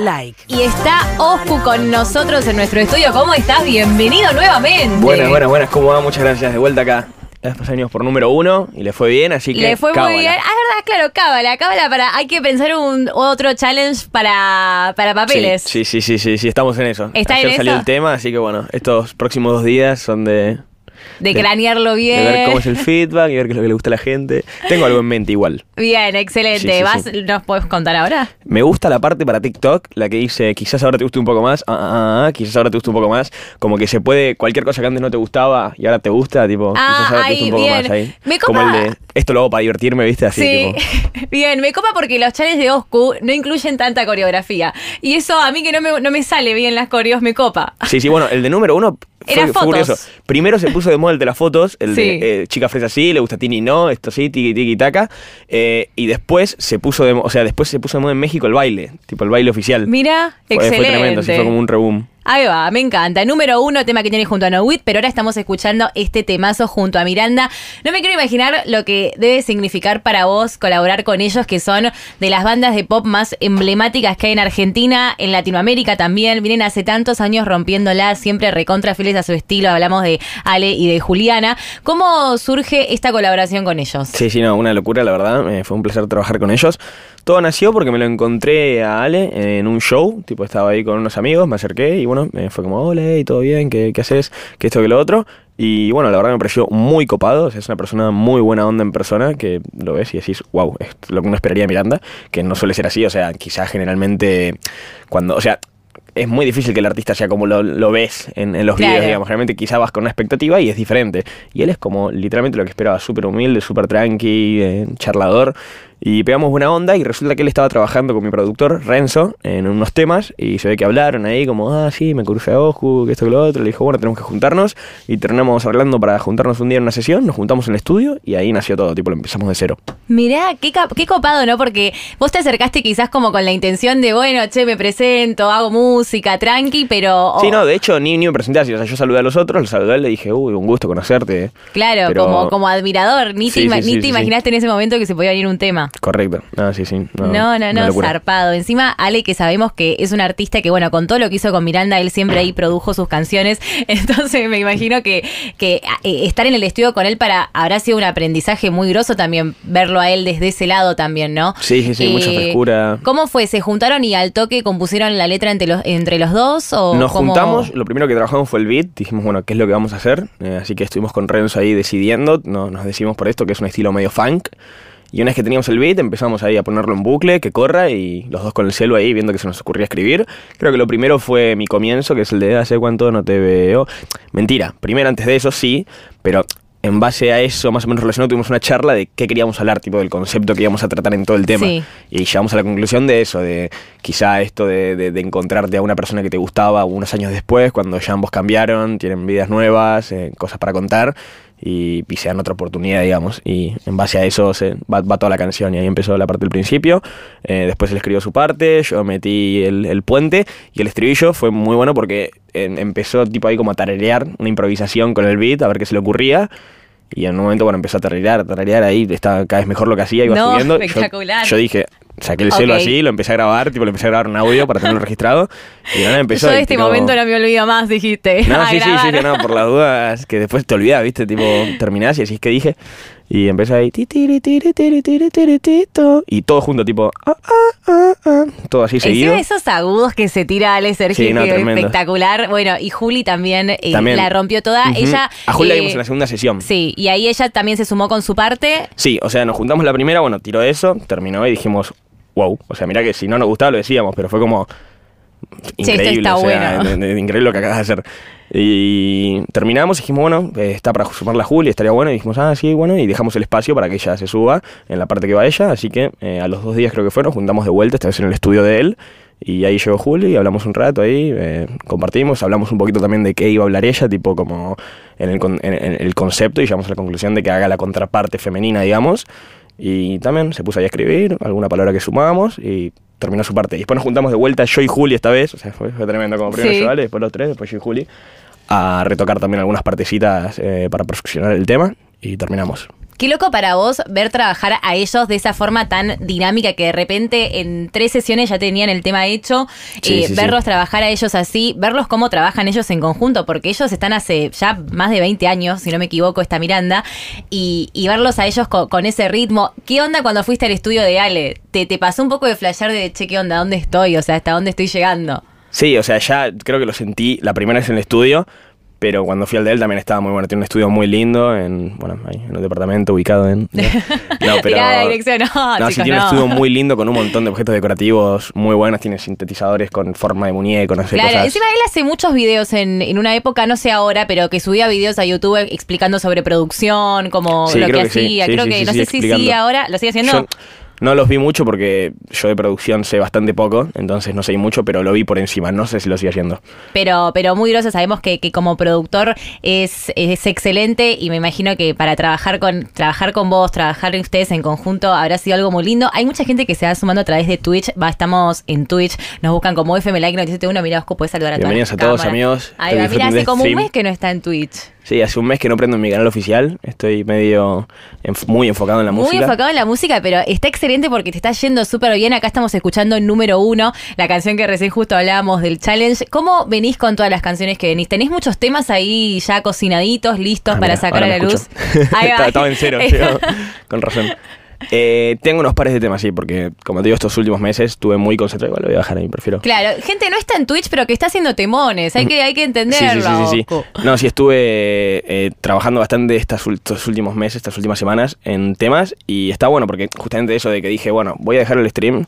like. Y está Oscu con nosotros en nuestro estudio. ¿Cómo estás? Bienvenido nuevamente. Buenas, buenas, buenas. ¿Cómo va? Muchas gracias. De vuelta acá. Después años por número uno y le fue bien, así que. Le fue cábala. muy bien. Ah, es verdad, claro, cábala, cábala para. Hay que pensar un otro challenge para, para papeles. Sí, sí, sí, sí, sí, estamos en eso. ¿Está Ayer en salió eso? el tema, así que bueno, estos próximos dos días son de, De De- cranearlo de bien. ver cómo es el feedback y ver qué es lo que le gusta a la gente. Tengo algo en mente igual. Bien, excelente. Sí, sí, ¿Vas, sí. ¿Nos puedes contar ahora? Me gusta la parte para TikTok, la que dice quizás ahora te guste un poco más, ah, ah, ah, quizás ahora te guste un poco más, como que se puede, cualquier cosa que antes no te gustaba y ahora te gusta, tipo, Ah, quizás ahora te guste un poco bien. más ahí. Me como el de, esto lo hago para divertirme, viste, así sí, tipo. bien, me copa porque los challenges de Oscu no incluyen tanta coreografía. Y eso a mí que no me, no me sale bien las coreos me copa. Sí, sí, bueno, el de número uno Era fue fotos. curioso. Primero se puso de moda el de las fotos, el Sí. de eh, chica fresa sí, le gusta Tini no, esto sí, tiki tiki taca. Eh, y después se puso de o sea, después se puso de moda en México el baile, tipo el baile oficial. Mira, Fue- excelente. Fue tremendo, sí, fue como un reboom. Ahí va, me encanta. Número uno, tema que tiene junto a No Wit, pero ahora estamos escuchando este temazo junto a Miranda. No me quiero imaginar lo que debe significar para vos colaborar con ellos, que son de las bandas de pop más emblemáticas que hay en Argentina, en Latinoamérica también. Vienen hace tantos años rompiéndola, siempre recontra fieles a su estilo. Hablamos de Ale y de Juliana. ¿Cómo surge esta colaboración con ellos? Sí, sí, no, una locura, la verdad. eh, fue un placer trabajar con ellos. Todo nació porque me lo encontré a Ale en un show, tipo estaba ahí con unos amigos, me acerqué y bueno, eh, fue como, hola, y todo bien, ¿qué, qué haces? ¿Qué esto, que lo otro? Y bueno, la verdad me pareció muy copado, o sea, es una persona muy buena onda en persona, que lo ves y decís, wow, es lo que uno esperaría de Miranda, que no suele ser así, o sea, quizás generalmente cuando, o sea, es muy difícil que el artista sea como lo, lo ves en, en los Claro. videos, digamos. Generalmente quizás vas con una expectativa y es diferente. Y él es como literalmente lo que esperaba, súper humilde, súper tranqui, eh, charlador. Y pegamos buena onda y resulta que él estaba trabajando con mi productor, Renzo, en unos temas y se ve que hablaron ahí como, ah, sí, me crucé a Oscu, que esto que lo otro. Le dijo, bueno, tenemos que juntarnos y terminamos hablando para juntarnos un día en una sesión, nos juntamos en el estudio y ahí nació todo, tipo, lo empezamos de cero. Mirá, qué, qué copado, ¿no? Porque vos te acercaste quizás como con la intención de, bueno, che, me presento, hago música, tranqui, pero... Sí, no, de hecho, ni, ni me presenté así. O sea, yo saludé a los otros, los saludé, le dije, uy, un gusto conocerte. Claro, Pero- como, como admirador. Ni te, Sí, ima- sí, ni sí, te imaginaste en ese momento que se podía venir un tema. Correcto. No, sí, sí. No, no, no, locura. zarpado. Encima, Ale, que sabemos que es un artista que, bueno, con todo lo que hizo con Miranda, él siempre ahí produjo sus canciones. Entonces, me imagino que, que eh, estar en el estudio con él para habrá sido un aprendizaje muy groso también, verlo a él desde ese lado también, ¿no? Eh, Sí, sí, sí, mucha frescura. ¿Cómo fue? ¿Se juntaron y al toque compusieron la letra entre los, entre los dos? O Nos cómo- juntamos, lo primero que trabajamos fue el beat, dijimos, bueno, ¿qué es lo que vamos a hacer? Eh, así que estuvimos con Renzo ahí decidiendo, no, nos decidimos por esto, que es un estilo medio funk. Y una vez que teníamos el beat, empezamos ahí a ponerlo en bucle, que corra, y los dos con el celu ahí, viendo que se nos ocurría escribir. Creo que lo primero fue mi comienzo, que es el de hace cuánto no te veo. Mentira, primero antes de eso sí, pero en base a eso, más o menos relacionado, tuvimos una charla de qué queríamos hablar, tipo del concepto que íbamos a tratar en todo el tema. Sí. Y llegamos a la conclusión de eso, de quizá esto de, de- de encontrarte a una persona que te gustaba unos años después, cuando ya ambos cambiaron, tienen vidas nuevas, eh, cosas para contar, y, y otra oportunidad, digamos. Y en base a eso se, va, toda la canción, y ahí empezó la parte del principio. Eh, después él escribió su parte, yo metí el, puente, y el estribillo fue muy bueno porque empezó tipo ahí como a tararear una improvisación con el beat, a ver qué se le ocurría. Y en un momento, bueno, empezó a tararear, tararear ahí, estaba cada vez mejor lo que hacía, iba No, subiendo. Yo- espectacular. Yo, dije, saqué el celo así, lo empecé a grabar, tipo, lo empecé a grabar un audio para tenerlo registrado. Y nada empezó. Yo de este momento no me olvido más, dijiste. No, sí, sí, sí, grabar. que no, por las dudas, que después te olvidas, ¿viste? Tipo, terminás y decís que dije. Y empezó ahí. ti, tiri, tiri, tiri, tiri, tiri, tito, Y todo junto, tipo. ah, ah, ah, ah, todo así seguido. Esos agudos que se tira Ale Sergio, Sí, no, espectacular. Bueno, y Juli también, eh, También. la rompió toda. Ella. A Julia la eh, vimos en la segunda sesión. Sí, y ahí ella también se sumó con su parte. Sí, o sea, nos juntamos la primera, bueno, tiró eso, terminó y dijimos, wow. O sea, mira que si no nos gustaba lo decíamos, pero fue como increíble. está o sea, bueno. increíble lo que acabas de hacer. Y terminamos dijimos, bueno, eh, está para sumar la Julia, estaría bueno. Y dijimos, ah, sí, bueno, y dejamos el espacio para que ella se suba en la parte que va ella. Así que eh, a los dos días creo que fue, nos juntamos de vuelta, esta vez en el estudio de él. Y ahí llegó Juli hablamos un rato ahí, eh, compartimos, hablamos un poquito también de qué iba a hablar ella, tipo como en el, en- en el concepto y llegamos a la conclusión de que haga la contraparte femenina, digamos. Y también se puso ahí a escribir alguna palabra que sumábamos y terminó su parte. Y después nos juntamos de vuelta yo y Juli esta vez, o sea, fue, fue tremendo, como primero Sí. yo, después los tres, después yo y Juli, a retocar también algunas partecitas eh, para perfeccionar el tema y terminamos. Qué loco para vos ver trabajar a ellos de esa forma tan dinámica que de repente en tres sesiones ya tenían el tema hecho, Sí, eh, sí, verlos sí. trabajar a ellos así, verlos cómo trabajan ellos en conjunto, porque ellos están hace ya más de 20 años, si no me equivoco, esta Miranda, y, y verlos a ellos co- con, ese ritmo. ¿Qué onda cuando fuiste al estudio de Ale? ¿Te, te pasó un poco de flashear de, che, qué onda, dónde estoy? O sea, hasta dónde estoy llegando. Sí, o sea, ya creo que lo sentí la primera vez en el estudio, pero cuando fui al de él también estaba muy bueno. Tiene un estudio muy lindo, en, bueno, ahí, en un departamento ubicado en... No, pero... Tirá la dirección, no, No, sí, tiene no. un estudio muy lindo con un montón de objetos decorativos muy buenos. Tiene sintetizadores con forma de muñeco, no sé, Claro, cosas... encima él hace muchos videos en, en una época, no sé ahora, pero que subía videos a YouTube explicando sobre producción, como Sí, lo que que sí. hacía. Sí, creo sí, que, sí, no sé si sigue ahora, ¿lo sigue haciendo? Yo no los vi mucho porque yo de producción sé bastante poco, entonces no sé mucho, pero lo vi por encima. No sé si lo sigue haciendo. Pero, pero muy groso, sabemos que, que como productor es, es excelente y me imagino que para trabajar con, trabajar con vos, trabajar ustedes en conjunto habrá sido algo muy lindo. Hay mucha gente que se va sumando a través de Twitch, va, estamos en Twitch, nos buscan como FM Like 971, mira, Osco, puedes saludar a todas Bienvenidos a todos, amigos. Va, mira, hace como un mes que no está en Twitch. Sí, hace un mes que no prendo mi canal oficial. Estoy medio enf- muy enfocado en la Muy música. enfocado en la música, pero está excelente porque te está yendo súper bien. Acá estamos escuchando el número uno, la canción que recién justo hablábamos del challenge. ¿Cómo venís con todas las canciones que venís? ¿Tenés muchos temas ahí ya cocinaditos, listos Ah, para mira, sacar a la luz? escucho. Ahí va. estaba, en cero, con razón. Eh, tengo unos pares de temas, sí, porque como te digo, estos últimos meses estuve muy concentrado. Igual lo voy a dejar ahí, prefiero. Claro, gente no está en Twitch, pero que está haciendo temones. Hay que, hay que entenderlo. sí, sí, sí, sí. No, sí, estuve eh, trabajando bastante estas estos últimos meses, estas últimas semanas en temas y está bueno porque justamente eso de que dije, bueno, voy a dejar el stream,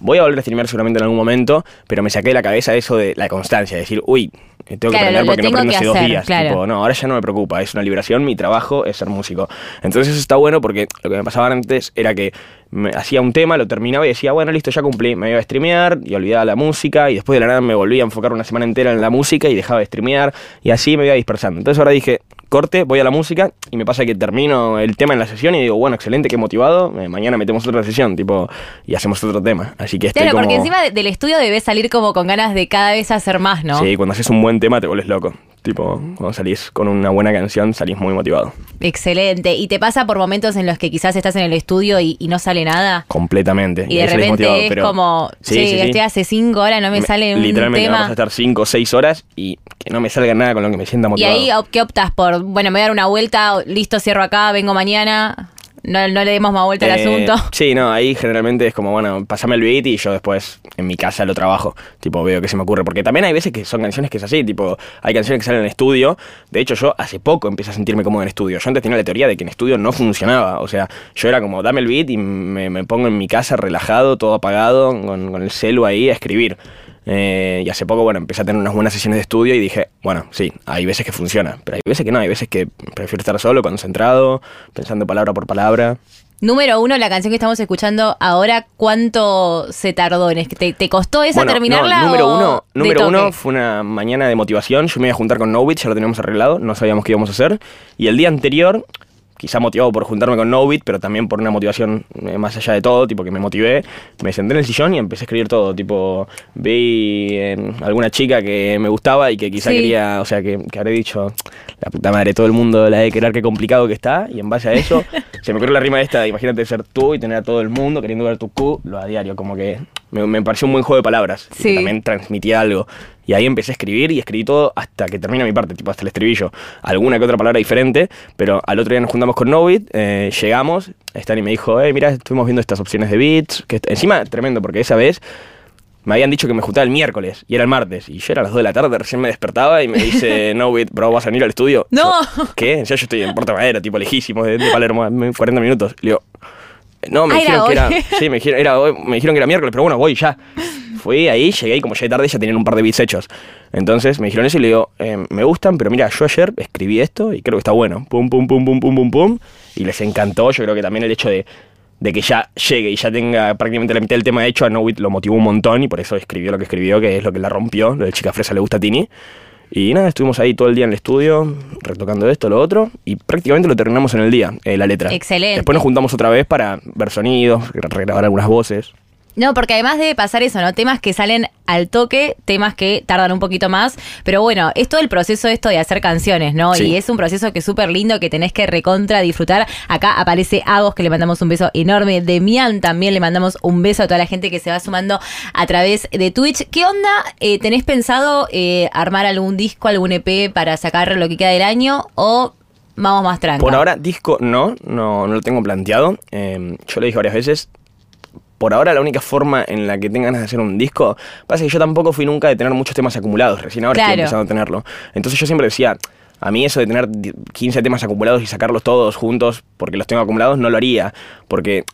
voy a volver a streamear seguramente en algún momento, pero me saqué de la cabeza eso de la constancia, de decir, uy, tengo que Claro, aprender porque no aprendo hace dos días. claro. Tipo, no, ahora ya no me preocupa, es una liberación, mi trabajo es ser músico. Entonces eso está bueno porque lo que me pasaba antes era que me hacía un tema, lo terminaba y decía, bueno, listo, ya cumplí, me iba a streamear y olvidaba la música y después de la nada me volvía a enfocar una semana entera en la música y dejaba de streamear y así me iba dispersando. Entonces ahora dije, corte, voy a la música y me pasa que termino el tema en la sesión y digo, bueno, excelente, qué motivado, eh, mañana metemos otra sesión, tipo, y hacemos otro tema. Así que estoy Claro, porque como- encima de- del estudio debes salir como con ganas de cada vez hacer más, ¿no? Sí, cuando haces un buen tema te vuelves loco. Tipo, cuando salís con una buena canción salís muy motivado. Excelente. ¿Y te pasa por momentos en los que quizás estás en el estudio y, y no sale nada? Completamente. Y de ahí salís repente es pero- como, Sí, che, sí, sí. estoy hace cinco horas, no me, sale un Literalmente tema. vamos a estar 5 o 6 horas y que no me salga nada con lo que me sienta Y motivado. ahí, op- ¿qué optas por? Bueno, me voy a dar una vuelta, listo, cierro acá, vengo mañana. No, no le demos más vuelta al Eh, asunto. Sí, no, ahí generalmente es como, bueno, pasame el beat y yo después en mi casa lo trabajo. Tipo, veo qué se me ocurre. Porque también hay veces que son canciones que es así, tipo, hay canciones que salen en estudio. De hecho, yo hace poco empecé a sentirme cómodo en estudio. Yo antes tenía la teoría de que en estudio no funcionaba. O sea, yo era como, dame el beat y me, me pongo en mi casa relajado, todo apagado, con, con el celu ahí a escribir. Eh, y hace poco, bueno, empecé a tener unas buenas sesiones de estudio y dije, bueno, sí, hay veces que funciona, pero hay veces que no, hay veces que prefiero estar solo, concentrado, pensando palabra por palabra. Número uno, la canción que estamos escuchando ahora, ¿cuánto se tardó? en ¿Te, te costó esa Bueno, terminarla? no, número o uno, número uno fue una mañana de motivación. Yo me iba a juntar con Novit, ya lo teníamos arreglado, no sabíamos qué íbamos a hacer. Y el día anterior, quizá motivado por juntarme con Novit, pero también por una motivación eh, más allá de todo, tipo que me motivé, me senté en el sillón y empecé a escribir todo. Tipo, vi eh, alguna chica que me gustaba y que quizá Sí. quería, o sea, que, que habré dicho, la puta madre, todo el mundo la de querer, qué complicado que está. Y en base a eso, se me ocurrió la rima esta, imagínate ser tú y tener a todo el mundo queriendo ver tu Q, lo a diario, como que me, me pareció un buen juego de palabras. y que Sí. también transmitía algo. Y ahí empecé a escribir y escribí todo hasta que termina mi parte, tipo hasta el estribillo. Alguna que otra palabra diferente, pero al otro día nos juntamos con Novit, eh, llegamos, Stan me dijo, hey, mira, estuvimos viendo estas opciones de beats, que encima tremendo, porque esa vez me habían dicho que me juntaba el miércoles y era el martes. Y yo era a las 2 de la tarde, recién me despertaba y me dice, Novit, bro, ¿vas a venir al estudio? No. Yo, ¿Qué? Ya yo estoy en Puerto Madero, tipo lejísimo, de, de Palermo, a 40 minutos. Le digo, no, me Ah, dijeron que era. Sí, me dijeron, era me dijeron que era miércoles, pero bueno, voy ya. Fui ahí, llegué y como llegué tarde ya tenían un par de beats hechos. Entonces me dijeron eso y le digo, eh, me gustan, pero mira, yo ayer escribí esto y creo que está bueno. Pum, pum, pum, pum, pum, pum, pum. Y les encantó. Yo creo que también el hecho de, de que ya llegue y ya tenga prácticamente la mitad del tema hecho, a No Wit lo motivó un montón y por eso escribió lo que escribió, que es lo que la rompió. Lo de Chica Fresa le gusta a Tini. Y nada, estuvimos ahí todo el día en el estudio, retocando esto, lo otro, y prácticamente lo terminamos en el día, eh, la letra. Excelente. Después nos juntamos otra vez para ver sonidos, regrabar algunas voces. No, porque además debe pasar eso, ¿no? Temas que salen al toque, temas que tardan un poquito más, pero bueno, es todo el proceso esto de hacer canciones, ¿no? Sí. Y es un proceso que es súper lindo, que tenés que recontra disfrutar. Acá aparece Agos, que le mandamos un beso enorme. Demian también le mandamos un beso a toda la gente que se va sumando a través de Twitch. ¿Qué onda? Eh, ¿Tenés pensado eh, armar algún disco, algún EP para sacar lo que queda del año o vamos más tranca? Por ahora, disco no, no, no lo tengo planteado. Eh, yo lo dije varias veces. Por ahora, la única forma en la que tengan ganas de hacer un disco, pasa que yo tampoco fui nunca de tener muchos temas acumulados, recién ahora Claro. estoy empezando a tenerlo. Entonces yo siempre decía, a mí eso de tener 15 temas acumulados y sacarlos todos juntos porque los tengo acumulados, no lo haría, porque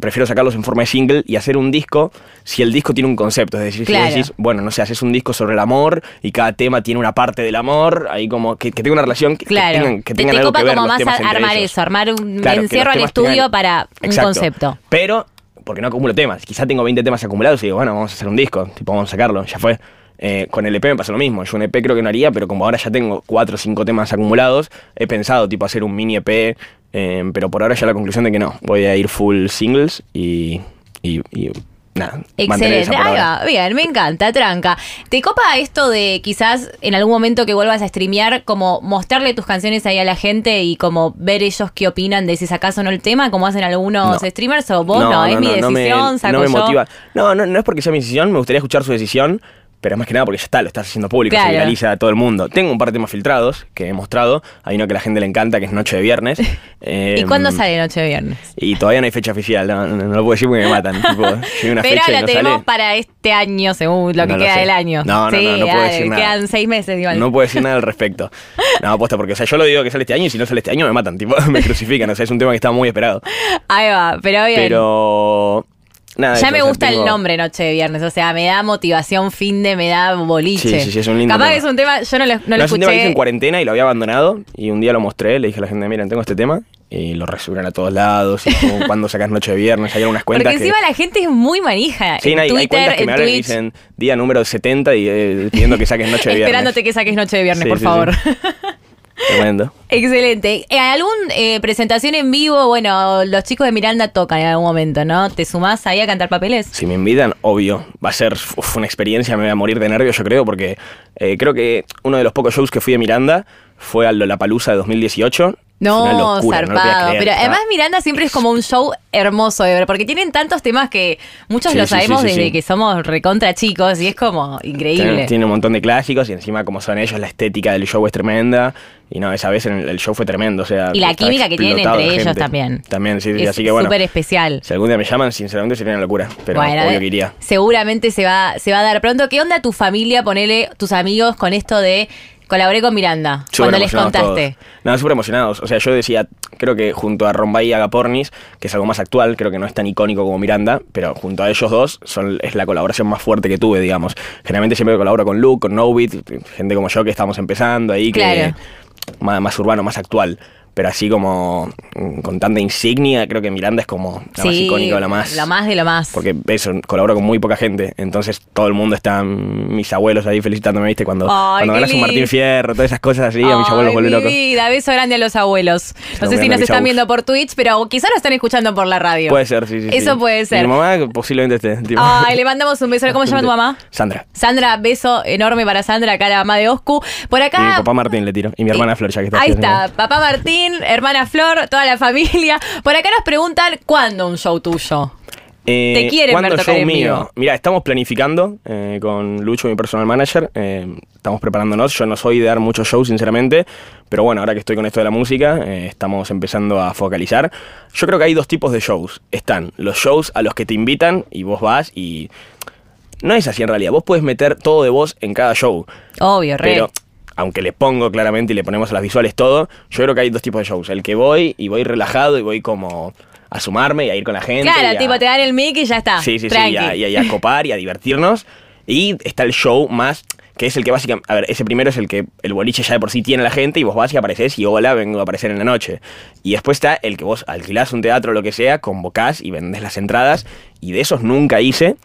prefiero sacarlos en forma de single y hacer un disco si el disco tiene un concepto. Es decir, si Claro. decís, bueno, no sé, haces un disco sobre el amor y cada tema tiene una parte del amor, ahí como que, que tenga una relación que, que Claro. tengan, que Te- tengan te algo que ver como los más temas a- entre armar ellos. eso, armar un Claro, que encierro al estudio tengan- para un Exacto. concepto. Pero, porque no acumulo temas. Quizá tengo 20 temas acumulados y digo, bueno, vamos a hacer un disco. Tipo, vamos a sacarlo. Ya fue. Eh, con el EP me pasa lo mismo. Yo un EP creo que no haría, pero como ahora ya tengo 4 o 5 temas acumulados, he pensado, tipo, hacer un mini EP. eh, pero por ahora ya la conclusión de que no. Voy a ir full singles y. y, y nada. Excelente. Ahí va, bien, me encanta, tranca. ¿Te copa esto de quizás en algún momento que vuelvas a streamear, como mostrarle tus canciones ahí a la gente y como ver ellos qué opinan de si sacas o no el tema, como hacen algunos No. streamers o vos no? es mi no me- decisión, saco no me yo. motiva. No, no, no es porque sea mi decisión, me gustaría escuchar su decisión, pero más que nada porque ya está, lo estás haciendo público, Claro. se viraliza a todo el mundo. Tengo un par de temas filtrados que he mostrado, hay uno que a la gente le encanta, que es Noche de Viernes. ¿Y Em, cuándo sale Noche de Viernes? Y todavía no hay fecha oficial, no, no- no lo puedo decir porque me matan. tipo, llega una Pero fecha y no tenemos sale. para este año, según lo que lo queda del año. No, no, sí, no, no puedo decir nada. Quedan seis meses igual. No puedo decir nada al respecto. No, aposta, porque o sea, yo lo digo que sale este año y si no sale este año me matan, tipo, me crucifican. O sea, es un tema que está muy esperado. Ahí va, pero bien. Pero. Nada, Ya me gusta tengo- el nombre Noche de Viernes, o sea, me da motivación fin de, me da boliche. Sí, sí, sí, es un lindo Capaz tema. que es un tema, yo no lo, no lo No, es un tema que hice escuché. en cuarentena y lo había abandonado. Y un día lo mostré, le dije a la gente, miren, tengo este tema. Y lo resubieron a todos lados. Y como cuando sacas Noche de Viernes, hay algunas cuentas Porque que... encima la gente es muy manija. Sí, en hay, hay Twitter, cuentas que en me hablan y dicen día número 70 y eh, pidiendo que saques Noche de Viernes. esperándote que saques Noche de Viernes, Sí, por sí, favor. Tremendo. Excelente. Eh, ¿Algún eh, presentación en vivo? Bueno, los chicos de Miranda tocan en algún momento, ¿no? ¿Te sumás ahí a cantar papeles? Si me invitan, obvio, va a ser uf, una experiencia, me voy a morir de nervios, yo creo, porque eh, creo que uno de los pocos shows que fui a Miranda fue al Lollapalooza de 2018. No, locura, no zarpado. creer, Pero además Miranda siempre es como un show hermoso de ver, porque tienen tantos temas que muchos Sí, lo sabemos sí, sí, desde que somos recontra chicos y es como increíble. Tiene, tiene un montón de clásicos y encima como son ellos, la estética del show es tremenda. Y no, esa vez el, el show fue tremendo. O sea, Y la química que tienen entre ellos gente. también. También, sí, es así que bueno. súper especial. Si algún día me llaman, sinceramente sería una locura. Pero Bueno, obvio que iría. Seguramente se va, se va a dar pronto. ¿Qué onda tu familia, ponele tus amigos con esto de colaboré con Miranda? Cuando les contaste. todos. No, súper emocionados. O sea, yo decía, creo que junto a Rombay y Agapornis, que es algo más actual, creo que no es tan icónico como Miranda, pero junto a ellos dos son, es la colaboración más fuerte que tuve, digamos. Generalmente siempre colaboro con Luke, con Novit, gente como yo que estamos empezando ahí, que más urbano, más actual. Pero así como mm, con tanta insignia, creo que Miranda es como la más icónica, la más. Lo más de lo más. Porque eso, colaboro con muy poca gente. Entonces todo el mundo está, mm, mis abuelos ahí felicitándome, ¿viste? Cuando, Ay, cuando ganas un. Martín Fierro, todas esas cosas así, a mis abuelos vuelve loco. vida, beso grande a los abuelos. No sé si nos están viendo por Twitch, pero quizás nos están escuchando por la radio. Puede ser, sí, sí. Eso sí. puede ser. Mi mamá posiblemente esté. tipo- Ay, le mandamos un beso. ¿Cómo se llama tu mamá? Sandra. Sandra, beso enorme para Sandra, acá la mamá de Oscu. Por Y mi acá. papá Martín le tiro. Y mi hermana Flor, ya que está. Ahí está, papá Martín, hermana Flor, toda la familia. Por acá nos preguntan cuándo un show tuyo. Eh, Te quieren ¿cuándo ver tocar show en mío? Mira, estamos planificando eh, con Lucho, mi personal manager. eh, estamos preparándonos. Yo no soy de dar muchos shows, sinceramente. Pero bueno, ahora que estoy con esto de la música, eh, estamos empezando a focalizar. Yo creo que hay dos tipos de shows. Están los shows a los que te invitan y vos vas y... No es así en realidad. Vos puedes meter todo de vos en cada show. Obvio, re. Pero aunque le pongo claramente y le ponemos a las visuales todo, yo creo que hay dos tipos de shows. El que voy y voy relajado y voy como a sumarme y a ir con la gente. claro, a- tipo, te dan el mic y ya está. Sí, sí, sí, y a, y a- y a copar y a divertirnos. Y está el show más, que es el que básicamente, a ver, ese primero es el que el boliche ya de por sí tiene a la gente y vos vas y apareces y hola, vengo a aparecer en la noche. Y después está el que vos alquilás un teatro o lo que sea, convocás y vendés las entradas y de esos nunca hice.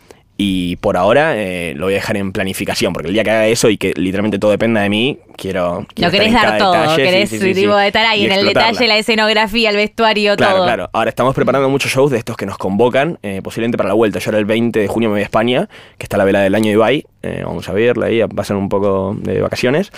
Y por ahora eh, lo voy a dejar en planificación, porque el día que haga eso y que literalmente todo dependa de mí, quiero. quiero Lo querés dar todo, detalle, querés sí, sí, sí, tipo, estar ahí en el detalle, la escenografía, el vestuario, Claro, todo. claro. Ahora estamos preparando muchos shows de estos que nos convocan, eh, posiblemente para la vuelta. Yo ahora el 20 de junio me voy a España, que está la vela del año de Ibai. Eh, vamos a verla ahí, a pasar un poco de vacaciones.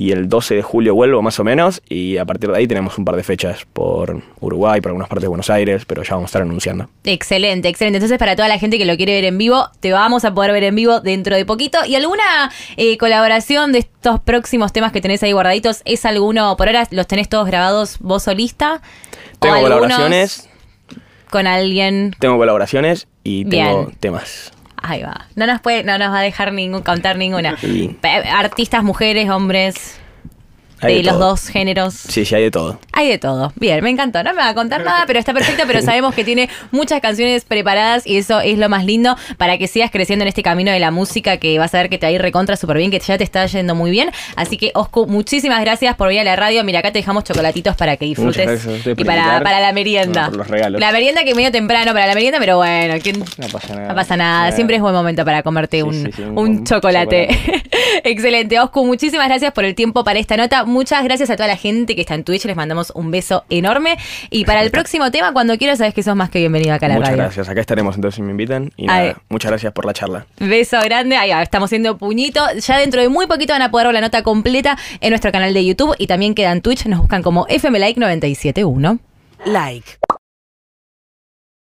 Y el 12 de julio vuelvo más o menos. Y a partir de ahí tenemos un par de fechas por Uruguay, por algunas partes de Buenos Aires, pero ya vamos a estar anunciando. Excelente, excelente. Entonces, para toda la gente que lo quiere ver en vivo, te vamos a poder ver en vivo dentro de poquito. ¿Y alguna eh, colaboración de estos próximos temas que tenés ahí guardaditos? ¿Es alguno, por ahora los tenés todos grabados vos solista? ¿O Tengo colaboraciones, Con alguien. tengo colaboraciones y tengo Bien. temas. Ahí va. No nos puede, no nos va a dejar ningún, contar ninguna. Artistas, mujeres, hombres, Hay de, de los dos géneros. Sí, sí, hay de todo. Hay de todo. Bien, me encantó. No me va a contar nada, pero está perfecto. Pero sabemos que tiene muchas canciones preparadas y eso es lo más lindo para que sigas creciendo en este camino de la música que vas a ver que te va a ir recontra súper bien, que ya te está yendo muy bien. Así que, Oscu, muchísimas gracias por venir a la radio. Mira, acá te dejamos chocolatitos para que disfrutes y para, para la merienda. No, por los regalos. La merienda que medio temprano para la merienda, pero bueno, ¿quién- No pasa nada. no pasa nada, siempre es buen momento para comerte Sí, un, sí, sí, un- un un chocolate. chocolate. Excelente, Oscu, muchísimas gracias por el tiempo para esta nota. Muchas gracias a toda la gente que está en Twitch, les mandamos un beso enorme. Y para el próximo tema, cuando quieras, sabes que sos más que bienvenido acá a la Muchas radio. gracias. Acá estaremos entonces si me invitan. Y nada, muchas gracias por la charla. Beso grande, ahí va, estamos haciendo puñito. Ya dentro de muy poquito van a poder ver la nota completa en nuestro canal de YouTube y también queda en Twitch, nos buscan como FM Like 971. Like.